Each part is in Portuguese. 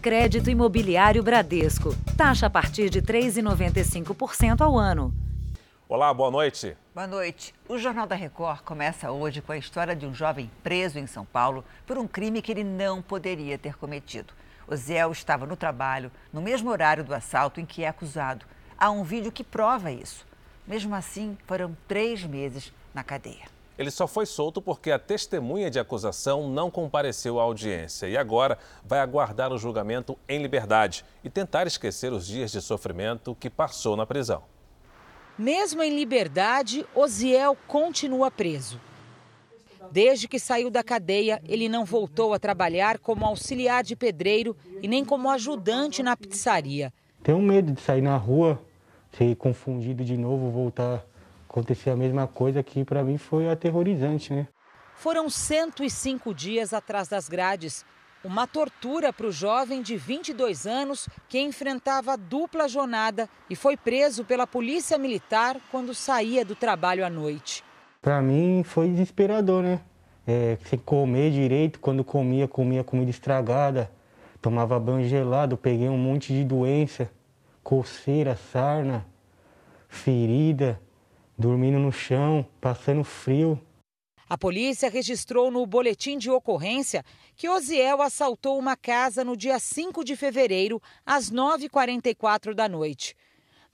Crédito Imobiliário Bradesco. Taxa a partir de 3,95% ao ano. Olá, boa noite. Boa noite. O Jornal da Record começa hoje com a história de um jovem preso em São Paulo por um crime que ele não poderia ter cometido. Oziel estava no trabalho, no mesmo horário do assalto em que é acusado. Há um vídeo que prova isso. Mesmo assim, foram três meses na cadeia. Ele só foi solto porque a testemunha de acusação não compareceu à audiência e agora vai aguardar o julgamento em liberdade e tentar esquecer os dias de sofrimento que passou na prisão. Mesmo em liberdade, Osiel continua preso. Desde que saiu da cadeia, ele não voltou a trabalhar como auxiliar de pedreiro e nem como ajudante na pizzaria. Tenho medo de sair na rua, ser confundido de novo, voltar acontecer a mesma coisa que para mim foi aterrorizante, né? Foram 105 dias atrás das grades. Uma tortura para o jovem de 22 anos que enfrentava dupla jornada e foi preso pela polícia militar quando saía do trabalho à noite. Para mim foi desesperador, né? É, sem comer direito, quando comia, comia comida estragada, tomava banho gelado, peguei um monte de doença, coceira, sarna, ferida dormindo no chão, passando frio. A polícia registrou no boletim de ocorrência que Osiel assaltou uma casa no dia 5 de fevereiro, às 9h44 da noite.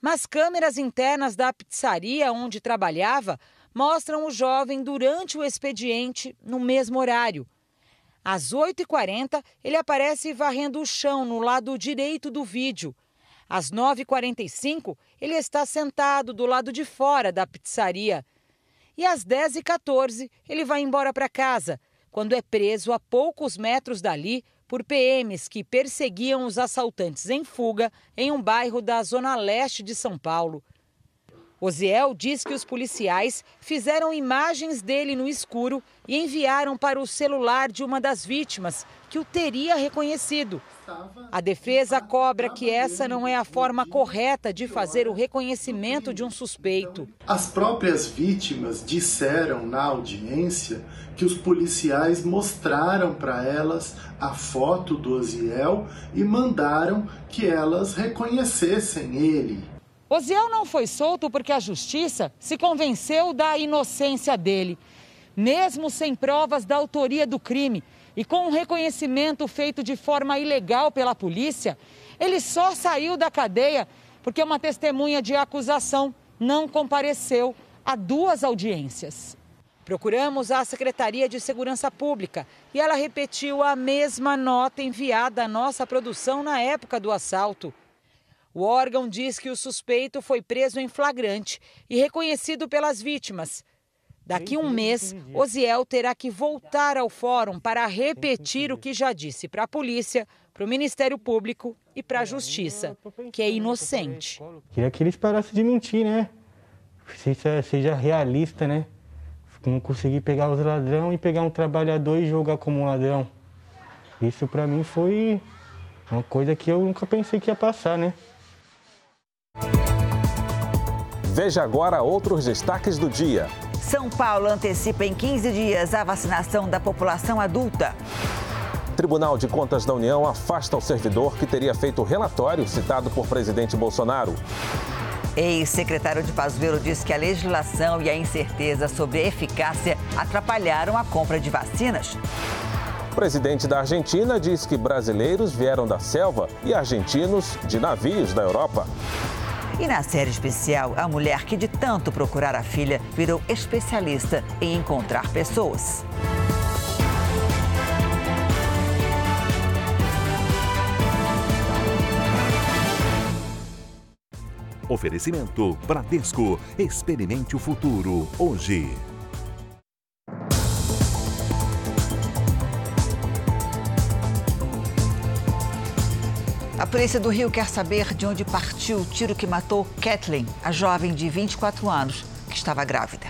Mas câmeras internas da pizzaria onde trabalhava mostram o jovem durante o expediente no mesmo horário. Às 8h40, ele aparece varrendo o chão no lado direito do vídeo. Às 9h45, ele está sentado do lado de fora da pizzaria. E às 10h14, ele vai embora para casa, quando é preso a poucos metros dali por PMs que perseguiam os assaltantes em fuga em um bairro da zona leste de São Paulo. Osiel diz que os policiais fizeram imagens dele no escuro e enviaram para o celular de uma das vítimas, que o teria reconhecido. A defesa cobra que essa não é a forma correta de fazer o reconhecimento de um suspeito. As próprias vítimas disseram na audiência que os policiais mostraram para elas a foto do Osiel e mandaram que elas reconhecessem ele. Osiel não foi solto porque a justiça se convenceu da inocência dele. Mesmo sem provas da autoria do crime e com um reconhecimento feito de forma ilegal pela polícia, ele só saiu da cadeia porque uma testemunha de acusação não compareceu a duas audiências. Procuramos a Secretaria de Segurança Pública e ela repetiu a mesma nota enviada à nossa produção na época do assalto. O órgão diz que o suspeito foi preso em flagrante e reconhecido pelas vítimas. Daqui um mês, Osiel terá que voltar ao fórum para repetir o que já disse para a polícia, para o Ministério Público e para a Justiça, que é inocente. Queria que eles parassem de mentir, né? Seja, seja realista, né? Não conseguir pegar os ladrão e pegar um trabalhador e jogar como um ladrão. Isso para mim foi uma coisa que eu nunca pensei que ia passar, né? Veja agora outros destaques do dia. São Paulo antecipa em 15 dias a vacinação da população adulta. Tribunal de Contas da União afasta o servidor que teria feito o relatório citado por presidente Bolsonaro. Ex-secretário de Pazuello diz que a legislação e a incerteza sobre a eficácia atrapalharam a compra de vacinas. O presidente da Argentina diz que brasileiros vieram da selva e argentinos de navios da Europa. E na série especial, a mulher que de tanto procurar a filha virou especialista em encontrar pessoas. Oferecimento Bradesco. Experimente o futuro hoje. A polícia do Rio quer saber de onde partiu o tiro que matou Kathleen, a jovem de 24 anos que estava grávida.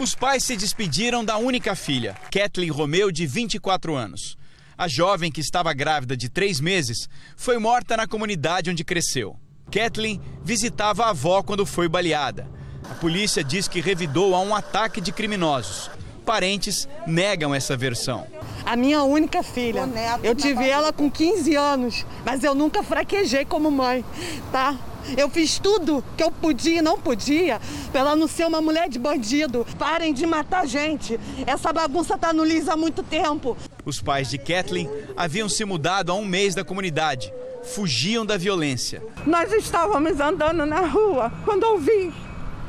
Os pais se despediram da única filha, Kathleen Romeu, de 24 anos. A jovem, que estava grávida de três meses, foi morta na comunidade onde cresceu. Kathleen visitava a avó quando foi baleada. A polícia diz que revidou a um ataque de criminosos. Parentes negam essa versão. A minha única filha. Eu tive ela com 15 anos, mas eu nunca fraquejei como mãe, tá? Eu fiz tudo que eu podia e não podia para ela não ser uma mulher de bandido. Parem de matar gente. Essa bagunça tá no Liz há muito tempo. Os pais de Kathleen haviam se mudado há um mês da comunidade. Fugiam da violência. Nós estávamos andando na rua quando eu vi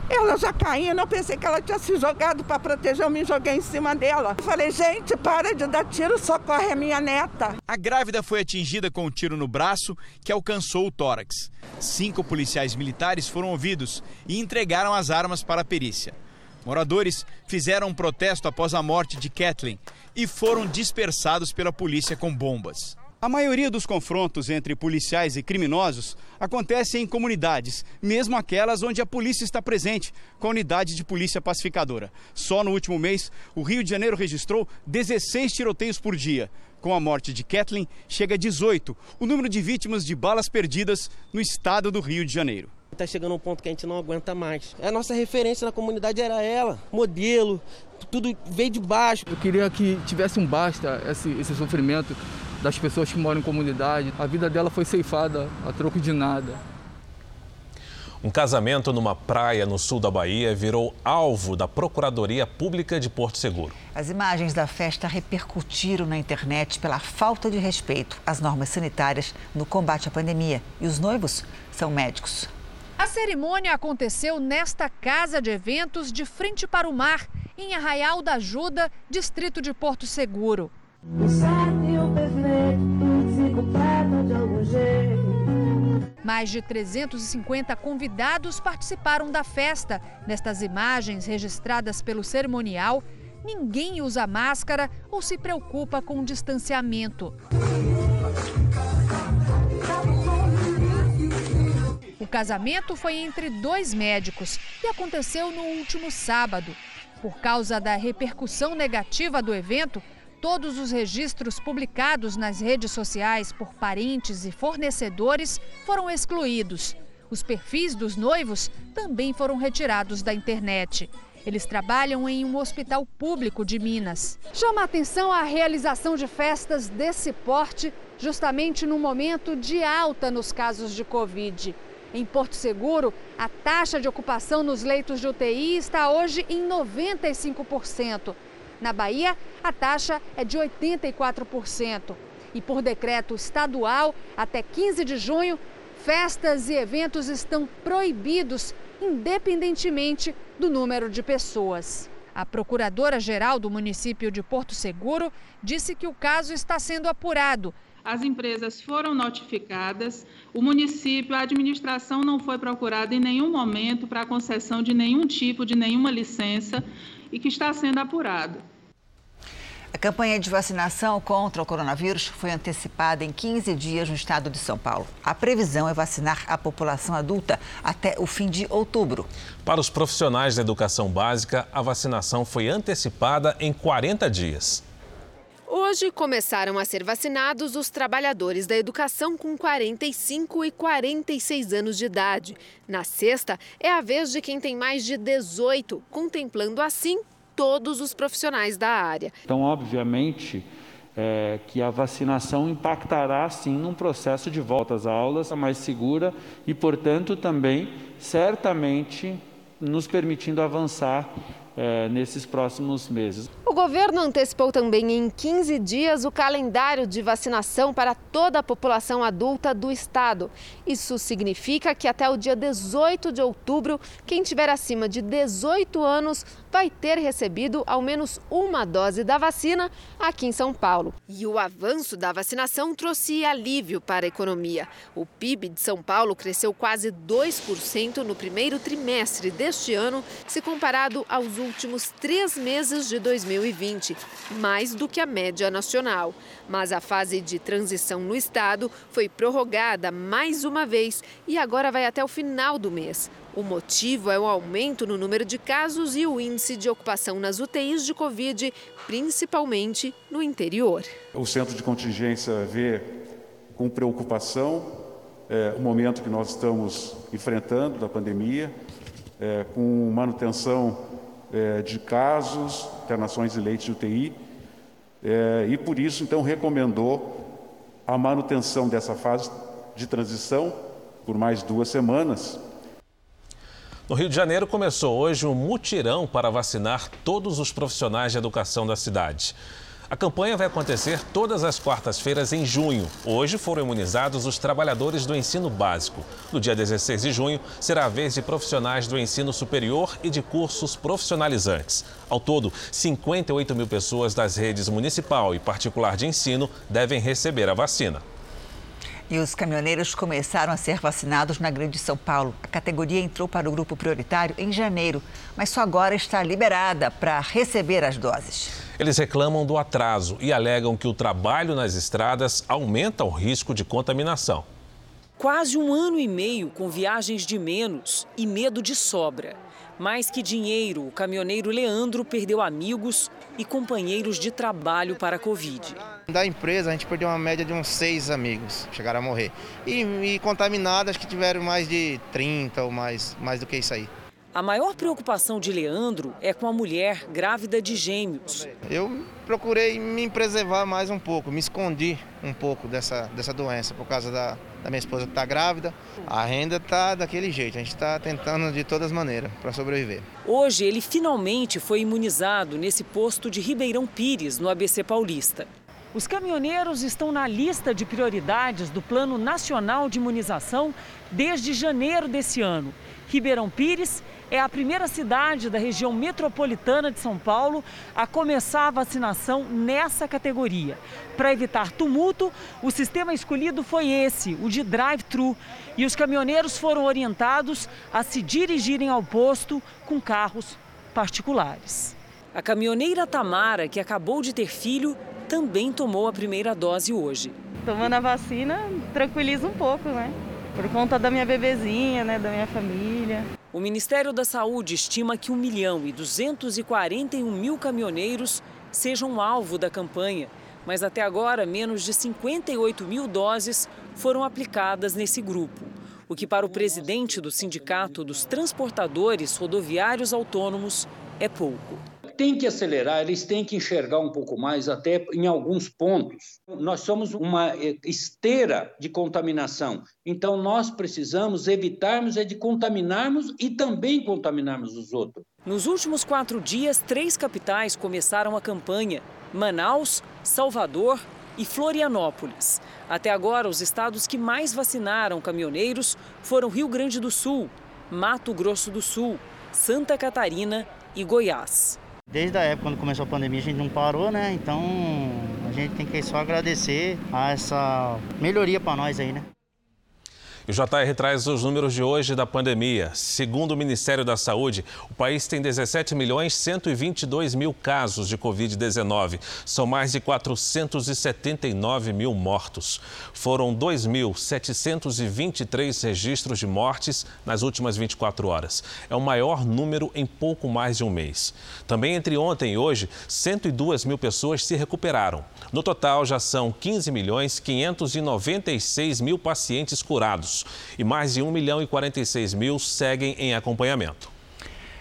ela já caindo, eu pensei que ela tinha se jogado para proteger, eu me joguei em cima dela. Falei, gente, para de dar tiro, socorre a minha neta. A grávida foi atingida com um tiro no braço que alcançou o tórax. Cinco policiais militares foram ouvidos e entregaram as armas para a perícia. Moradores fizeram um protesto após a morte de Kathleen e foram dispersados pela polícia com bombas. A maioria dos confrontos entre policiais e criminosos acontece em comunidades, mesmo aquelas onde a polícia está presente, com a unidade de polícia pacificadora. Só no último mês, o Rio de Janeiro registrou 16 tiroteios por dia. Com a morte de Kathleen, chega a 18 o número de vítimas de balas perdidas no estado do Rio de Janeiro. Está chegando um ponto que a gente não aguenta mais. A nossa referência na comunidade era ela, modelo, tudo veio de baixo. Eu queria que tivesse um basta esse, esse sofrimento das pessoas que moram em comunidade. A vida dela foi ceifada a troco de nada. Um casamento numa praia no sul da Bahia virou alvo da Procuradoria Pública de Porto Seguro. As imagens da festa repercutiram na internet pela falta de respeito às normas sanitárias no combate à pandemia. E os noivos são médicos. A cerimônia aconteceu nesta casa de eventos de frente para o mar, em Arraial da Ajuda, distrito de Porto Seguro. Mais de 350 convidados participaram da festa. Nestas imagens registradas pelo cerimonial, ninguém usa máscara ou se preocupa com o distanciamento. O casamento foi entre dois médicos e aconteceu no último sábado. Por causa da repercussão negativa do evento, Todos os registros publicados nas redes sociais por parentes e fornecedores foram excluídos. Os perfis dos noivos também foram retirados da internet. Eles trabalham em um hospital público de Minas. Chama a atenção a realização de festas desse porte, justamente no momento de alta nos casos de Covid. Em Porto Seguro, a taxa de ocupação nos leitos de UTI está hoje em 95%. Na Bahia, a taxa é de 84%. E por decreto estadual, até 15 de junho, festas e eventos estão proibidos, independentemente do número de pessoas. A procuradora-geral do município de Porto Seguro disse que o caso está sendo apurado. As empresas foram notificadas, o município, a administração não foi procurada em nenhum momento para concessão de nenhum tipo de nenhuma licença e que está sendo apurado. A campanha de vacinação contra o coronavírus foi antecipada em 15 dias no estado de São Paulo. A previsão é vacinar a população adulta até o fim de outubro. Para os profissionais da educação básica, a vacinação foi antecipada em 40 dias. Hoje começaram a ser vacinados os trabalhadores da educação com 45 e 46 anos de idade. Na sexta, é a vez de quem tem mais de 18, contemplando assim todos os profissionais da área. Então, obviamente, é, que a vacinação impactará sim num processo de volta às aulas mais segura e, portanto, também certamente nos permitindo avançar é, nesses próximos meses. O governo antecipou também em 15 dias o calendário de vacinação para toda a população adulta do estado. Isso significa que até o dia 18 de outubro, quem tiver acima de 18 anos vai ter recebido ao menos uma dose da vacina aqui em São Paulo. E o avanço da vacinação trouxe alívio para a economia. O PIB de São Paulo cresceu quase 2% no primeiro trimestre deste ano, se comparado aos últimos três meses de 2020, mais do que a média nacional. Mas a fase de transição no estado foi prorrogada mais uma vez e agora vai até o final do mês. O motivo é o aumento no número de casos e o índice de ocupação nas UTIs de Covid, principalmente no interior. O centro de contingência vê com preocupação é, o momento que nós estamos enfrentando da pandemia, é, com manutenção é, de casos, internações de leite de UTI, é, e por isso, então, recomendou a manutenção dessa fase de transição por mais duas semanas. No Rio de Janeiro começou hoje um mutirão para vacinar todos os profissionais de educação da cidade. A campanha vai acontecer todas as quartas-feiras em junho. Hoje foram imunizados os trabalhadores do ensino básico. No dia 16 de junho, será a vez de profissionais do ensino superior e de cursos profissionalizantes. Ao todo, 58 mil pessoas das redes municipal e particular de ensino devem receber a vacina. E os caminhoneiros começaram a ser vacinados na Grande São Paulo. A categoria entrou para o grupo prioritário em janeiro, mas só agora está liberada para receber as doses. Eles reclamam do atraso e alegam que o trabalho nas estradas aumenta o risco de contaminação. Quase um ano e meio com viagens de menos e medo de sobra. Mais que dinheiro, o caminhoneiro Leandro perdeu amigos e companheiros de trabalho para a Covid. Da empresa, a gente perdeu uma média de uns seis amigos, chegaram a morrer. E, e contaminadas que tiveram mais de 30 ou mais, mais do que isso aí. A maior preocupação de Leandro é com a mulher grávida de gêmeos. Eu procurei me preservar mais um pouco, me escondi um pouco dessa, dessa doença por causa da, da minha esposa que está grávida. A renda está daquele jeito, a gente está tentando de todas as maneiras para sobreviver. Hoje ele finalmente foi imunizado nesse posto de Ribeirão Pires, no ABC Paulista. Os caminhoneiros estão na lista de prioridades do Plano Nacional de Imunização desde janeiro desse ano. Ribeirão Pires é a primeira cidade da região metropolitana de São Paulo a começar a vacinação nessa categoria. Para evitar tumulto, o sistema escolhido foi esse, o de drive-thru, e os caminhoneiros foram orientados a se dirigirem ao posto com carros particulares. A caminhoneira Tamara, que acabou de ter filho, também tomou a primeira dose hoje. Tomando a vacina, tranquiliza um pouco, né? Por conta da minha bebezinha, né, da minha família. O Ministério da Saúde estima que 1 milhão e 241 mil caminhoneiros sejam alvo da campanha, mas até agora menos de 58 mil doses foram aplicadas nesse grupo, o que para o presidente do Sindicato dos Transportadores Rodoviários Autônomos é pouco tem que acelerar, eles têm que enxergar um pouco mais, até em alguns pontos. Nós somos uma esteira de contaminação, então nós precisamos evitarmos é de contaminarmos e também contaminarmos os outros. Nos últimos quatro dias, três capitais começaram a campanha: Manaus, Salvador e Florianópolis. Até agora, os estados que mais vacinaram caminhoneiros foram Rio Grande do Sul, Mato Grosso do Sul, Santa Catarina e Goiás. Desde a época quando começou a pandemia a gente não parou, né? Então a gente tem que só agradecer a essa melhoria para nós aí, né? O JR traz os números de hoje da pandemia. Segundo o Ministério da Saúde, o país tem 17 milhões 122 mil casos de Covid-19. São mais de 479 mil mortos. Foram 2.723 registros de mortes nas últimas 24 horas. É o maior número em pouco mais de um mês. Também entre ontem e hoje, 102 mil pessoas se recuperaram. No total, já são 15 milhões 596 mil pacientes curados e mais de 1 milhão e 46 mil seguem em acompanhamento.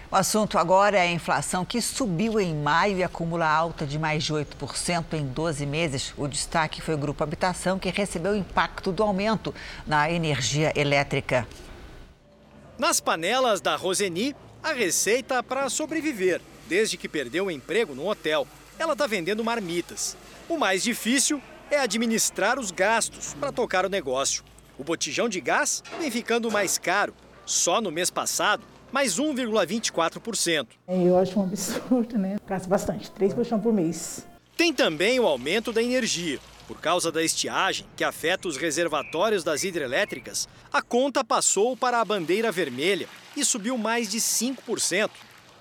O assunto agora é a inflação que subiu em maio e acumula alta de mais de 8% em 12 meses. O destaque foi o Grupo Habitação, que recebeu o impacto do aumento na energia elétrica. Nas panelas da Roseni, a receita para sobreviver, desde que perdeu o emprego no hotel. Ela está vendendo marmitas. O mais difícil é administrar os gastos para tocar o negócio. O botijão de gás vem ficando mais caro. Só no mês passado, mais 1,24%. Eu acho um absurdo, né? Gasta bastante, três botijão por mês. Tem também o aumento da energia. Por causa da estiagem, que afeta os reservatórios das hidrelétricas, a conta passou para a bandeira vermelha e subiu mais de 5%.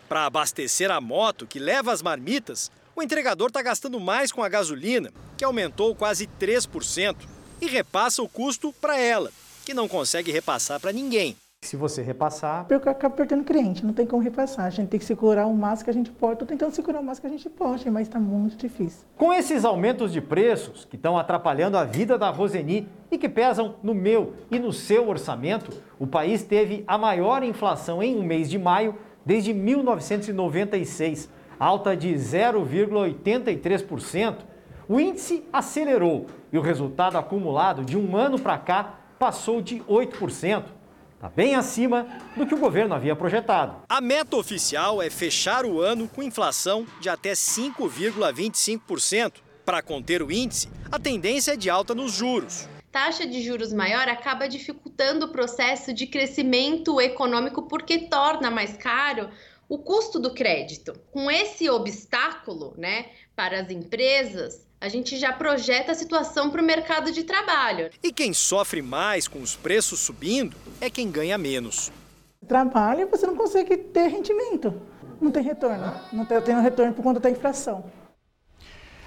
Para abastecer a moto que leva as marmitas, o entregador está gastando mais com a gasolina, que aumentou quase 3%, e repassa o custo para ela, que não consegue repassar para ninguém. Se você repassar, eu acabo perdendo cliente, não tem como repassar. A gente tem que segurar o máximo que a gente pode. Estou tentando segurar o máximo que a gente pode, mas está muito difícil. Com esses aumentos de preços que estão atrapalhando a vida da Roseni e que pesam no meu e no seu orçamento, o país teve a maior inflação em um mês de maio desde 1996. alta de 0,83%. O índice acelerou e o resultado acumulado de um ano para cá passou de 8%. Está bem acima do que o governo havia projetado. A meta oficial é fechar o ano com inflação de até 5,25%. Para conter o índice, a tendência é de alta nos juros taxa de juros maior acaba dificultando o processo de crescimento econômico porque torna mais caro o custo do crédito. Com esse obstáculo, né, para as empresas, a gente já projeta a situação para o mercado de trabalho. E quem sofre mais com os preços subindo é quem ganha menos. Trabalha e você não consegue ter rendimento. Não tem retorno. Não tem, tem um retorno por conta da inflação.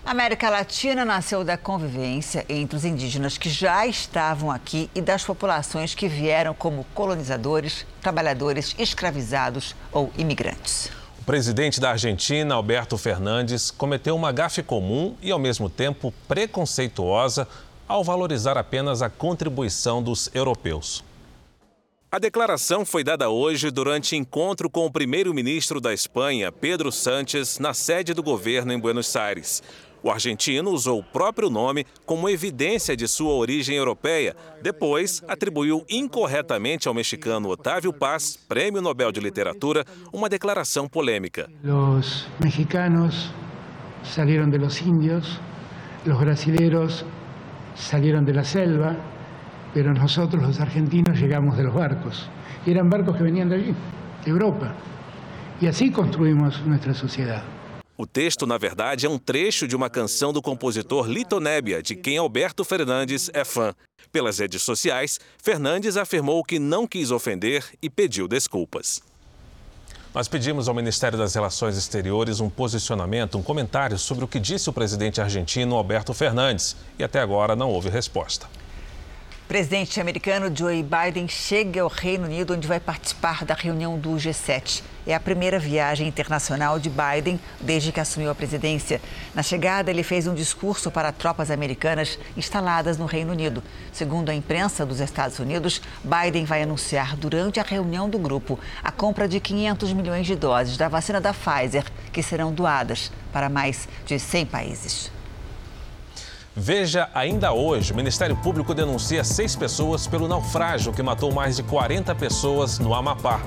A América Latina nasceu da convivência entre os indígenas que já estavam aqui e das populações que vieram como colonizadores, trabalhadores escravizados ou imigrantes. Presidente da Argentina, Alberto Fernandes, cometeu uma gafe comum e, ao mesmo tempo, preconceituosa ao valorizar apenas a contribuição dos europeus. A declaração foi dada hoje durante encontro com o primeiro-ministro da Espanha, Pedro Sánchez, na sede do governo em Buenos Aires. O argentino usou o próprio nome como evidência de sua origem europeia. Depois, atribuiu incorretamente ao mexicano Otávio Paz, Prêmio Nobel de Literatura, uma declaração polêmica. Os mexicanos saíram de los índios, os brasileiros saíram de la selva, pero nosotros los argentinos llegamos de barcos. Y eran barcos que venían de allí, de Europa. Y así construimos nuestra sociedad. O texto, na verdade, é um trecho de uma canção do compositor Lito Nébia, de quem Alberto Fernandes é fã. Pelas redes sociais, Fernandes afirmou que não quis ofender e pediu desculpas. Nós pedimos ao Ministério das Relações Exteriores um posicionamento, um comentário sobre o que disse o presidente argentino Alberto Fernandes e até agora não houve resposta. Presidente americano Joe Biden chega ao Reino Unido, onde vai participar da reunião do G7. É a primeira viagem internacional de Biden desde que assumiu a presidência. Na chegada, ele fez um discurso para tropas americanas instaladas no Reino Unido. Segundo a imprensa dos Estados Unidos, Biden vai anunciar durante a reunião do grupo a compra de 500 milhões de doses da vacina da Pfizer, que serão doadas para mais de 100 países. Veja ainda hoje: o Ministério Público denuncia seis pessoas pelo naufrágio que matou mais de 40 pessoas no Amapá.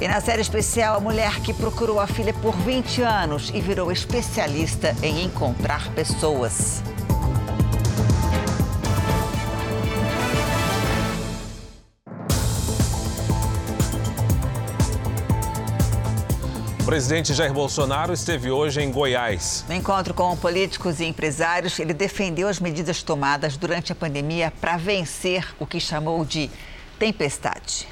E na série especial, a mulher que procurou a filha por 20 anos e virou especialista em encontrar pessoas. Presidente Jair Bolsonaro esteve hoje em Goiás. No encontro com políticos e empresários, ele defendeu as medidas tomadas durante a pandemia para vencer o que chamou de tempestade.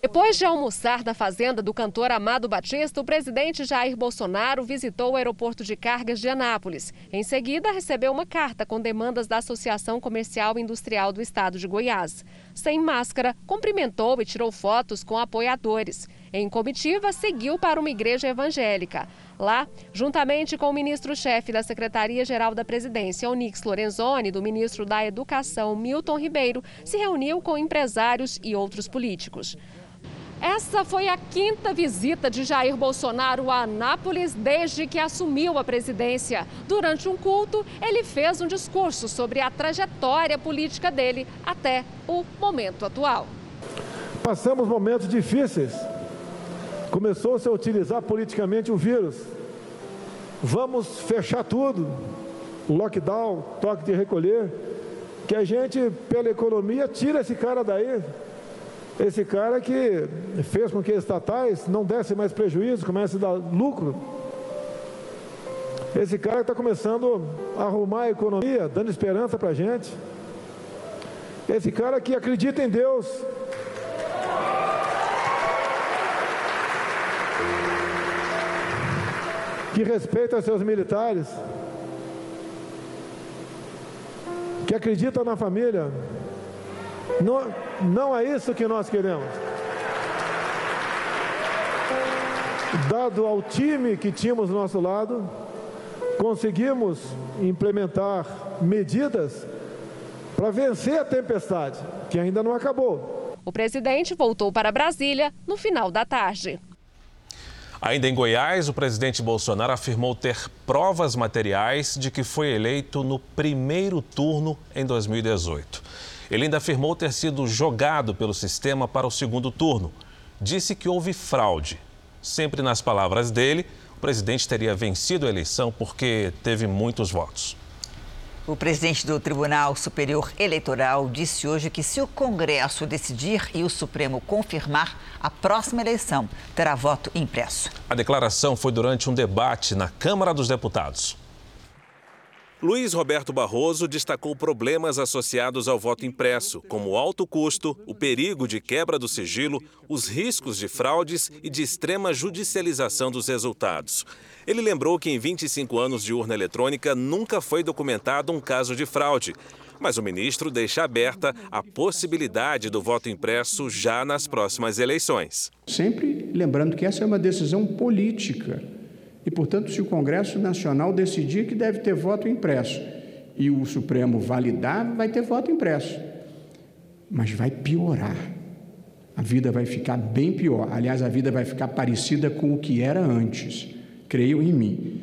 Depois de almoçar na fazenda do cantor Amado Batista, o presidente Jair Bolsonaro visitou o aeroporto de cargas de Anápolis. Em seguida, recebeu uma carta com demandas da Associação Comercial e Industrial do Estado de Goiás. Sem máscara, cumprimentou e tirou fotos com apoiadores. Em comitiva, seguiu para uma igreja evangélica. Lá, juntamente com o ministro-chefe da Secretaria-Geral da Presidência, Onix Lorenzoni, do ministro da Educação, Milton Ribeiro, se reuniu com empresários e outros políticos. Essa foi a quinta visita de Jair Bolsonaro a Anápolis desde que assumiu a presidência. Durante um culto, ele fez um discurso sobre a trajetória política dele até o momento atual. Passamos momentos difíceis. Começou-se a utilizar politicamente o vírus. Vamos fechar tudo. Lockdown, toque de recolher. Que a gente, pela economia, tira esse cara daí esse cara que fez com que estatais não dessem mais prejuízo, comece a dar lucro. Esse cara está começando a arrumar a economia, dando esperança para a gente. Esse cara que acredita em Deus. Que respeita seus militares. Que acredita na família. Não, não é isso que nós queremos. Dado ao time que tínhamos do nosso lado, conseguimos implementar medidas para vencer a tempestade, que ainda não acabou. O presidente voltou para Brasília no final da tarde. Ainda em Goiás, o presidente Bolsonaro afirmou ter provas materiais de que foi eleito no primeiro turno em 2018. Ele ainda afirmou ter sido jogado pelo sistema para o segundo turno. Disse que houve fraude. Sempre nas palavras dele, o presidente teria vencido a eleição porque teve muitos votos. O presidente do Tribunal Superior Eleitoral disse hoje que, se o Congresso decidir e o Supremo confirmar, a próxima eleição terá voto impresso. A declaração foi durante um debate na Câmara dos Deputados. Luiz Roberto Barroso destacou problemas associados ao voto impresso, como o alto custo, o perigo de quebra do sigilo, os riscos de fraudes e de extrema judicialização dos resultados. Ele lembrou que em 25 anos de urna eletrônica nunca foi documentado um caso de fraude. Mas o ministro deixa aberta a possibilidade do voto impresso já nas próximas eleições. Sempre lembrando que essa é uma decisão política e, portanto, se o Congresso Nacional decidir que deve ter voto impresso e o Supremo validar, vai ter voto impresso. Mas vai piorar. A vida vai ficar bem pior. Aliás, a vida vai ficar parecida com o que era antes. Creio em mim.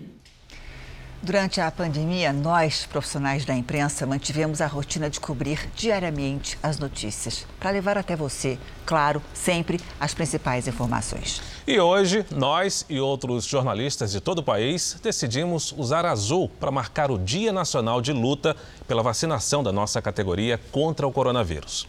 Durante a pandemia, nós, profissionais da imprensa, mantivemos a rotina de cobrir diariamente as notícias, para levar até você, claro, sempre as principais informações. E hoje, nós e outros jornalistas de todo o país decidimos usar azul para marcar o Dia Nacional de Luta pela vacinação da nossa categoria contra o coronavírus.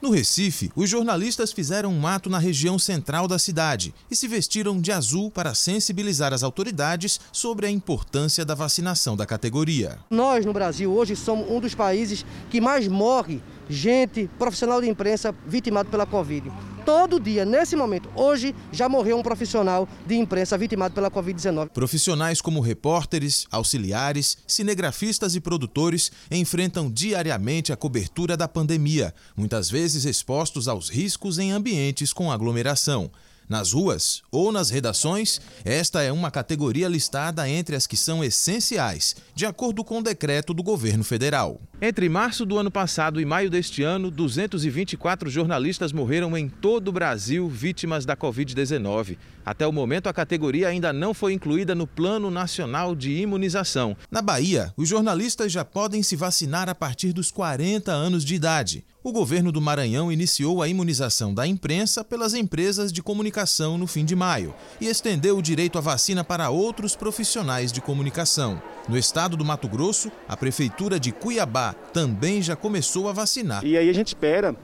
No Recife, os jornalistas fizeram um ato na região central da cidade e se vestiram de azul para sensibilizar as autoridades sobre a importância da vacinação da categoria. Nós, no Brasil, hoje somos um dos países que mais morre gente, profissional de imprensa vitimado pela Covid. Todo dia, nesse momento, hoje já morreu um profissional de imprensa vitimado pela Covid-19. Profissionais como repórteres, auxiliares, cinegrafistas e produtores enfrentam diariamente a cobertura da pandemia, muitas vezes expostos aos riscos em ambientes com aglomeração. Nas ruas ou nas redações, esta é uma categoria listada entre as que são essenciais, de acordo com o decreto do governo federal. Entre março do ano passado e maio deste ano, 224 jornalistas morreram em todo o Brasil vítimas da Covid-19. Até o momento, a categoria ainda não foi incluída no Plano Nacional de Imunização. Na Bahia, os jornalistas já podem se vacinar a partir dos 40 anos de idade. O governo do Maranhão iniciou a imunização da imprensa pelas empresas de comunicação no fim de maio e estendeu o direito à vacina para outros profissionais de comunicação. No estado do Mato Grosso, a prefeitura de Cuiabá também já começou a vacinar. E aí a gente espera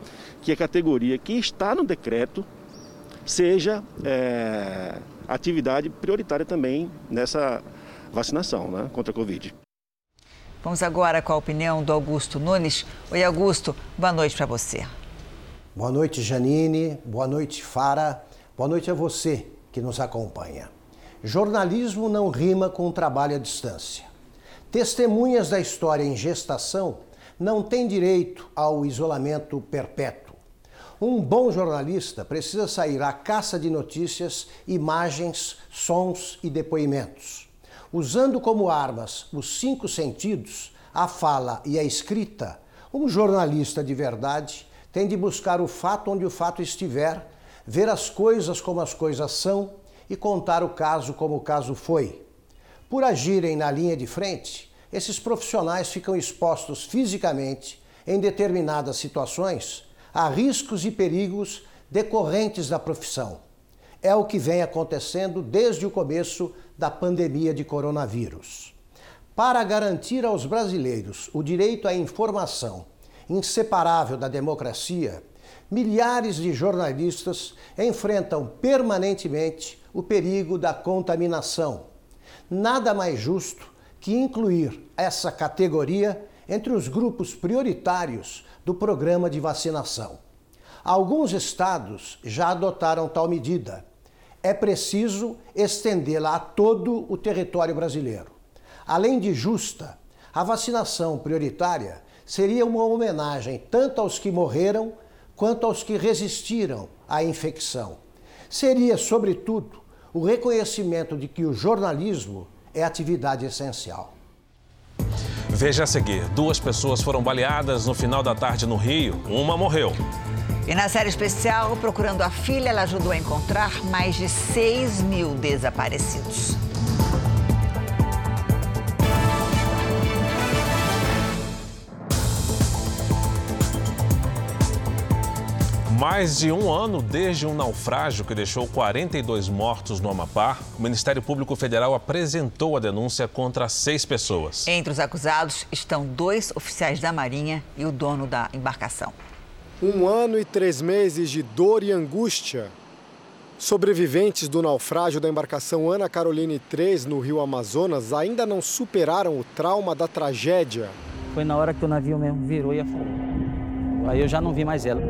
que a categoria que está no decreto seja é, atividade prioritária também nessa vacinação né, contra a Covid. Vamos agora com a opinião do Augusto Nunes. Oi, Augusto, boa noite para você. Boa noite, Janine. Boa noite, Fara. Boa noite a você que nos acompanha. Jornalismo não rima com trabalho à distância. Testemunhas da história em gestação não têm direito ao isolamento perpétuo. Um bom jornalista precisa sair à caça de notícias, imagens, sons e depoimentos. Usando como armas os cinco sentidos, a fala e a escrita, um jornalista de verdade tem de buscar o fato onde o fato estiver, ver as coisas como as coisas são e contar o caso como o caso foi. Por agirem na linha de frente, esses profissionais ficam expostos fisicamente, em determinadas situações, a riscos e perigos decorrentes da profissão. É o que vem acontecendo desde o começo da pandemia de coronavírus. Para garantir aos brasileiros o direito à informação, inseparável da democracia, milhares de jornalistas enfrentam permanentemente o perigo da contaminação. Nada mais justo que incluir essa categoria entre os grupos prioritários do programa de vacinação. Alguns estados já adotaram tal medida. É preciso estendê-la a todo o território brasileiro. Além de justa, a vacinação prioritária seria uma homenagem tanto aos que morreram quanto aos que resistiram à infecção. Seria, sobretudo, o reconhecimento de que o jornalismo é atividade essencial. Veja a seguir: duas pessoas foram baleadas no final da tarde no Rio, uma morreu. E na série especial, procurando a filha, ela ajudou a encontrar mais de 6 mil desaparecidos. Mais de um ano desde um naufrágio que deixou 42 mortos no Amapá, o Ministério Público Federal apresentou a denúncia contra seis pessoas. Entre os acusados estão dois oficiais da Marinha e o dono da embarcação. Um ano e três meses de dor e angústia. Sobreviventes do naufrágio da embarcação Ana Caroline 3 no rio Amazonas ainda não superaram o trauma da tragédia. Foi na hora que o navio mesmo virou e afogou. Aí eu já não vi mais ela.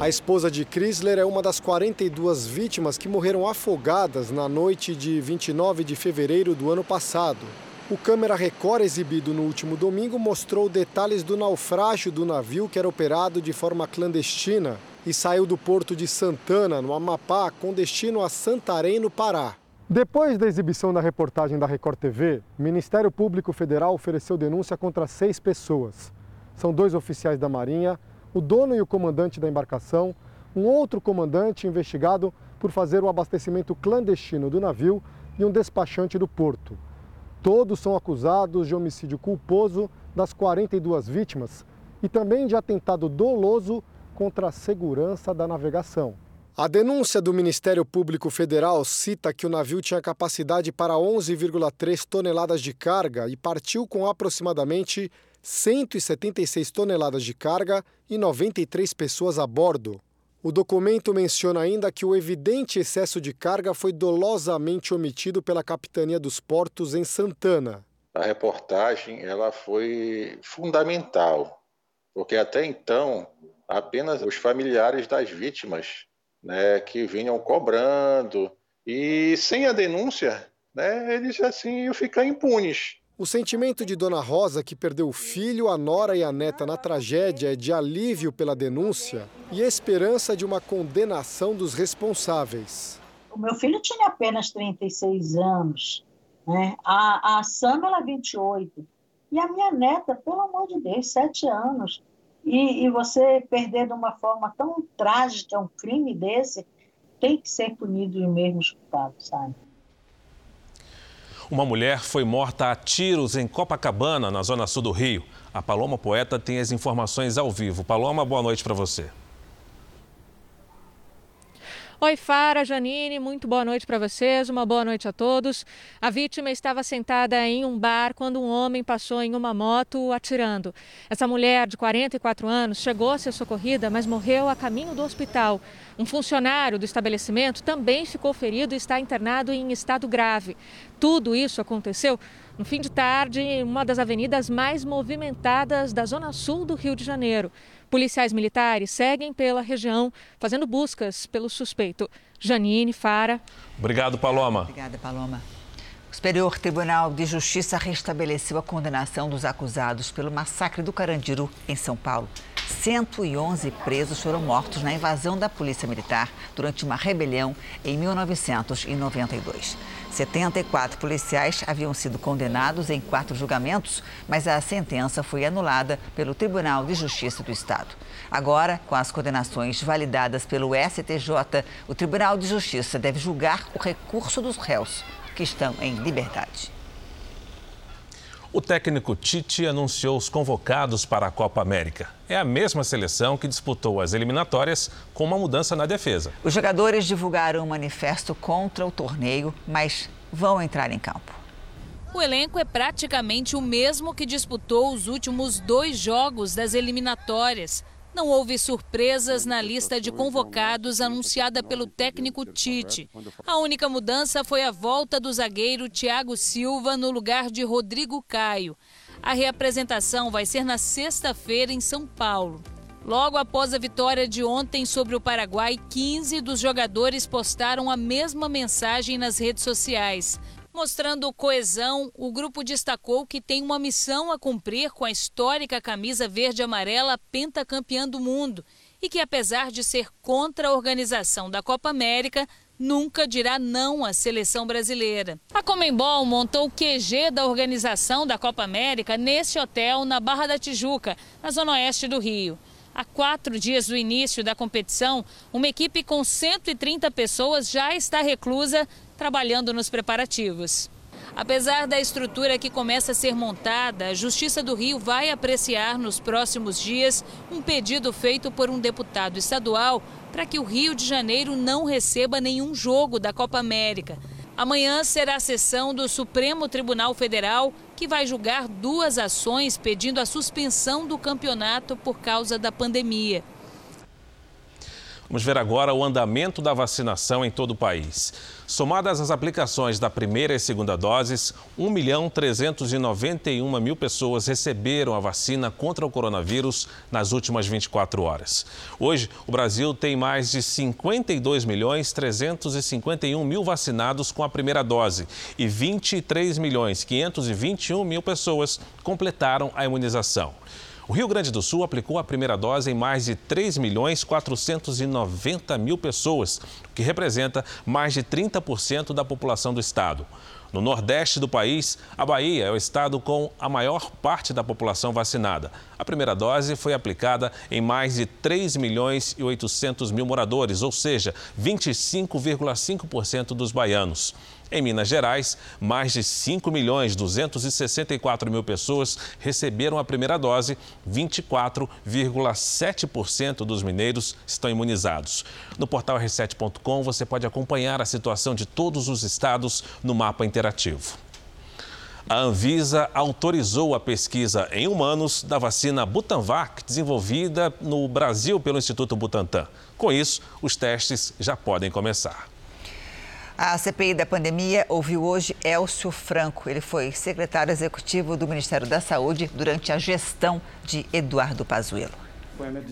A esposa de Chrysler é uma das 42 vítimas que morreram afogadas na noite de 29 de fevereiro do ano passado. O câmera Record exibido no último domingo mostrou detalhes do naufrágio do navio que era operado de forma clandestina e saiu do porto de Santana, no Amapá, com destino a Santarém, no Pará. Depois da exibição da reportagem da Record TV, o Ministério Público Federal ofereceu denúncia contra seis pessoas. São dois oficiais da Marinha, o dono e o comandante da embarcação, um outro comandante investigado por fazer o abastecimento clandestino do navio e um despachante do porto. Todos são acusados de homicídio culposo das 42 vítimas e também de atentado doloso contra a segurança da navegação. A denúncia do Ministério Público Federal cita que o navio tinha capacidade para 11,3 toneladas de carga e partiu com aproximadamente 176 toneladas de carga e 93 pessoas a bordo. O documento menciona ainda que o evidente excesso de carga foi dolosamente omitido pela Capitania dos Portos em Santana. A reportagem ela foi fundamental, porque até então apenas os familiares das vítimas, né, que vinham cobrando e sem a denúncia, né, eles assim iam ficar impunes. O sentimento de Dona Rosa, que perdeu o filho, a nora e a neta na tragédia, é de alívio pela denúncia e esperança de uma condenação dos responsáveis. O meu filho tinha apenas 36 anos, né? a, a Samela 28 e a minha neta, pelo amor de Deus, 7 anos. E, e você perder de uma forma tão trágica um crime desse, tem que ser punido os mesmos culpados, sabe? Uma mulher foi morta a tiros em Copacabana, na zona sul do Rio. A Paloma Poeta tem as informações ao vivo. Paloma, boa noite para você. Oi, Fara, Janine, muito boa noite para vocês, uma boa noite a todos. A vítima estava sentada em um bar quando um homem passou em uma moto atirando. Essa mulher de 44 anos chegou a ser socorrida, mas morreu a caminho do hospital. Um funcionário do estabelecimento também ficou ferido e está internado em estado grave. Tudo isso aconteceu no fim de tarde em uma das avenidas mais movimentadas da zona sul do Rio de Janeiro. Policiais militares seguem pela região fazendo buscas pelo suspeito. Janine, Fara. Obrigado, Paloma. Obrigada, Paloma. O Superior Tribunal de Justiça restabeleceu a condenação dos acusados pelo massacre do Carandiru, em São Paulo. 111 presos foram mortos na invasão da Polícia Militar durante uma rebelião em 1992. 74 policiais haviam sido condenados em quatro julgamentos, mas a sentença foi anulada pelo Tribunal de Justiça do Estado. Agora, com as condenações validadas pelo STJ, o Tribunal de Justiça deve julgar o recurso dos réus que estão em liberdade. O técnico Tite anunciou os convocados para a Copa América. É a mesma seleção que disputou as eliminatórias com uma mudança na defesa. Os jogadores divulgaram um manifesto contra o torneio, mas vão entrar em campo. O elenco é praticamente o mesmo que disputou os últimos dois jogos das eliminatórias. Não houve surpresas na lista de convocados anunciada pelo técnico Tite. A única mudança foi a volta do zagueiro Thiago Silva no lugar de Rodrigo Caio. A reapresentação vai ser na sexta-feira em São Paulo. Logo após a vitória de ontem sobre o Paraguai, 15 dos jogadores postaram a mesma mensagem nas redes sociais. Mostrando coesão, o grupo destacou que tem uma missão a cumprir com a histórica camisa verde-amarela pentacampeã do mundo e que, apesar de ser contra a organização da Copa América, nunca dirá não à seleção brasileira. A Comembol montou o QG da organização da Copa América nesse hotel na Barra da Tijuca, na zona oeste do Rio. Há quatro dias do início da competição, uma equipe com 130 pessoas já está reclusa, trabalhando nos preparativos. Apesar da estrutura que começa a ser montada, a Justiça do Rio vai apreciar nos próximos dias um pedido feito por um deputado estadual para que o Rio de Janeiro não receba nenhum jogo da Copa América. Amanhã será a sessão do Supremo Tribunal Federal que vai julgar duas ações pedindo a suspensão do campeonato por causa da pandemia. Vamos ver agora o andamento da vacinação em todo o país. Somadas as aplicações da primeira e segunda doses, 1 milhão 391 mil pessoas receberam a vacina contra o coronavírus nas últimas 24 horas. Hoje, o Brasil tem mais de 52 milhões 351 mil vacinados com a primeira dose e 23 milhões 521 mil pessoas completaram a imunização. O Rio Grande do Sul aplicou a primeira dose em mais de 3 milhões 490 mil pessoas, o que representa mais de 30% da população do estado. No nordeste do país, a Bahia é o estado com a maior parte da população vacinada. A primeira dose foi aplicada em mais de 3 milhões e 800 mil moradores, ou seja, 25,5% dos baianos. Em Minas Gerais, mais de 5 milhões 264 mil pessoas receberam a primeira dose, 24,7% dos mineiros estão imunizados. No portal r7.com você pode acompanhar a situação de todos os estados no mapa interativo. A Anvisa autorizou a pesquisa em humanos da vacina Butanvac, desenvolvida no Brasil pelo Instituto Butantan. Com isso, os testes já podem começar. A CPI da pandemia ouviu hoje Elcio Franco. Ele foi secretário executivo do Ministério da Saúde durante a gestão de Eduardo Pazuello.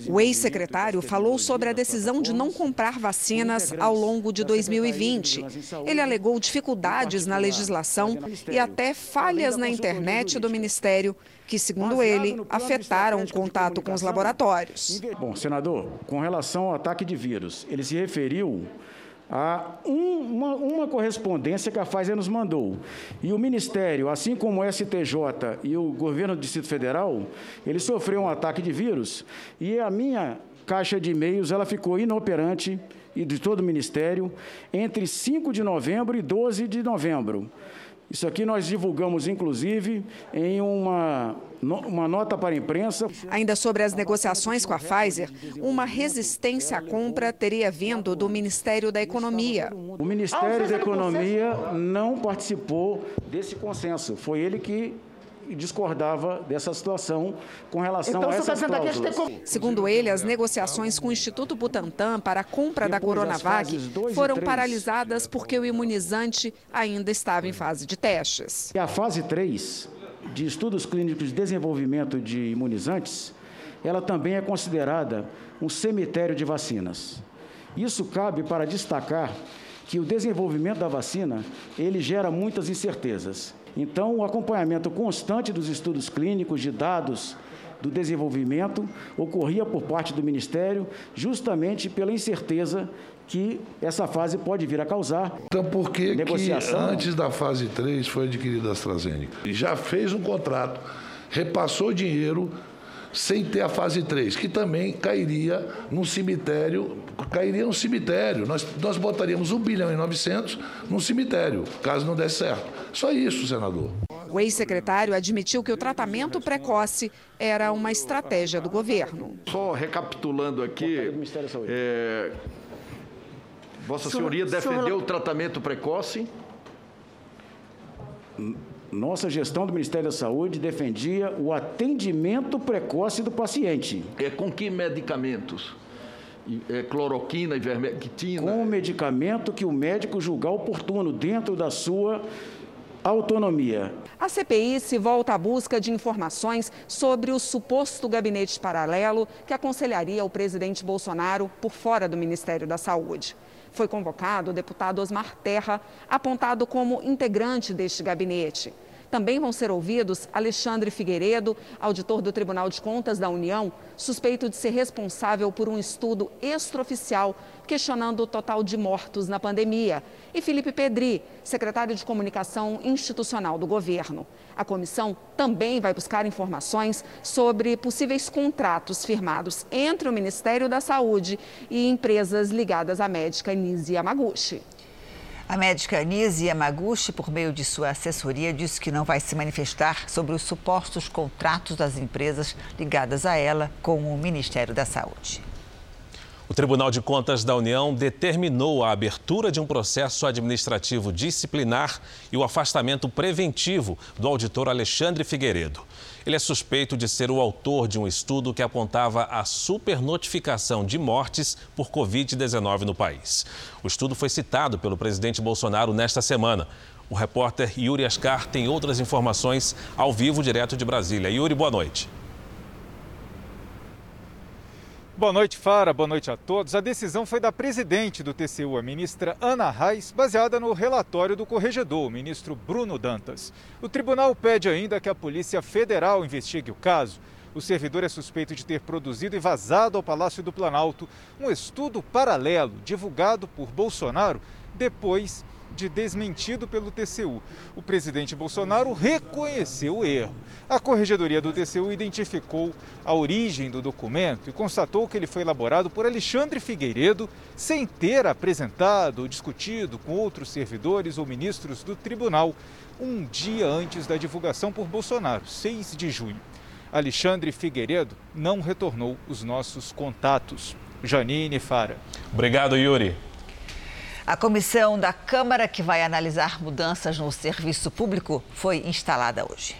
O ex-secretário falou sobre a decisão de não comprar vacinas ao longo de 2020. Ele alegou dificuldades na legislação e até falhas na internet do Ministério, que, segundo ele, afetaram o contato com os laboratórios. Bom, senador, com relação ao ataque de vírus, ele se referiu a uma, uma, correspondência que a Pfizer nos mandou. E o Ministério, assim como o STJ e o governo do Distrito Federal, ele sofreu um ataque de vírus e a minha caixa de e-mails ela ficou inoperante e de todo o Ministério entre 5 de novembro e 12 de novembro. Isso aqui nós divulgamos, inclusive, em uma, uma nota para a imprensa. Ainda sobre as negociações com a Pfizer, uma resistência à compra teria vindo do Ministério da Economia. O Ministério da Economia não participou desse consenso. Foi ele que discordava dessa situação com relação então, a essas tá cláusulas. Segundo ele, as negociações com o Instituto Butantan para a compra da Coronavac foram paralisadas porque o imunizante ainda estava em fase de testes. E a fase 3 de estudos clínicos de desenvolvimento de imunizantes, ela também é considerada um cemitério de vacinas. Isso cabe para destacar que o desenvolvimento da vacina, ele gera muitas incertezas. Então, o acompanhamento constante dos estudos clínicos de dados do desenvolvimento ocorria por parte do Ministério, justamente pela incerteza que essa fase pode vir a causar. Então, por que, que antes da fase 3 foi adquirida a AstraZeneca? E já fez um contrato, repassou dinheiro sem ter a fase 3, que também cairia num cemitério, cairia no cemitério. Nós, nós botaríamos 1 bilhão e 900 num cemitério, caso não desse certo. Só isso, senador. O ex-secretário admitiu que o tratamento precoce era uma estratégia do governo. Só recapitulando aqui, é, Vossa Senhoria defendeu o tratamento precoce? Nossa gestão do Ministério da Saúde defendia o atendimento precoce do paciente. É com que medicamentos? É, cloroquina, ivermectina? Com o medicamento que o médico julgar oportuno dentro da sua autonomia. A CPI se volta à busca de informações sobre o suposto gabinete paralelo que aconselharia o presidente Bolsonaro por fora do Ministério da Saúde. Foi convocado o deputado Osmar Terra, apontado como integrante deste gabinete. Também vão ser ouvidos Alexandre Figueiredo, auditor do Tribunal de Contas da União, suspeito de ser responsável por um estudo extraoficial questionando o total de mortos na pandemia, e Felipe Pedri, secretário de Comunicação Institucional do governo. A comissão também vai buscar informações sobre possíveis contratos firmados entre o Ministério da Saúde e empresas ligadas à médica Nise Yamaguchi. A médica Nise Yamaguchi, por meio de sua assessoria, disse que não vai se manifestar sobre os supostos contratos das empresas ligadas a ela com o Ministério da Saúde. O Tribunal de Contas da União determinou a abertura de um processo administrativo disciplinar e o afastamento preventivo do auditor Alexandre Figueiredo. Ele é suspeito de ser o autor de um estudo que apontava a supernotificação de mortes por Covid-19 no país. O estudo foi citado pelo presidente Bolsonaro nesta semana. O repórter Yuri Ascar tem outras informações ao vivo, direto de Brasília. Yuri, boa noite. Boa noite, Fara. Boa noite a todos. A decisão foi da presidente do TCU, a ministra Ana Reis, baseada no relatório do corregedor, o ministro Bruno Dantas. O tribunal pede ainda que a Polícia Federal investigue o caso. O servidor é suspeito de ter produzido e vazado ao Palácio do Planalto um estudo paralelo divulgado por Bolsonaro depois de desmentido pelo TCU. O presidente Bolsonaro reconheceu o erro. A corregedoria do TCU identificou a origem do documento e constatou que ele foi elaborado por Alexandre Figueiredo sem ter apresentado ou discutido com outros servidores ou ministros do tribunal um dia antes da divulgação por Bolsonaro, 6 de junho. Alexandre Figueiredo não retornou os nossos contatos. Janine Fara. Obrigado, Yuri. A comissão da Câmara que vai analisar mudanças no serviço público foi instalada hoje.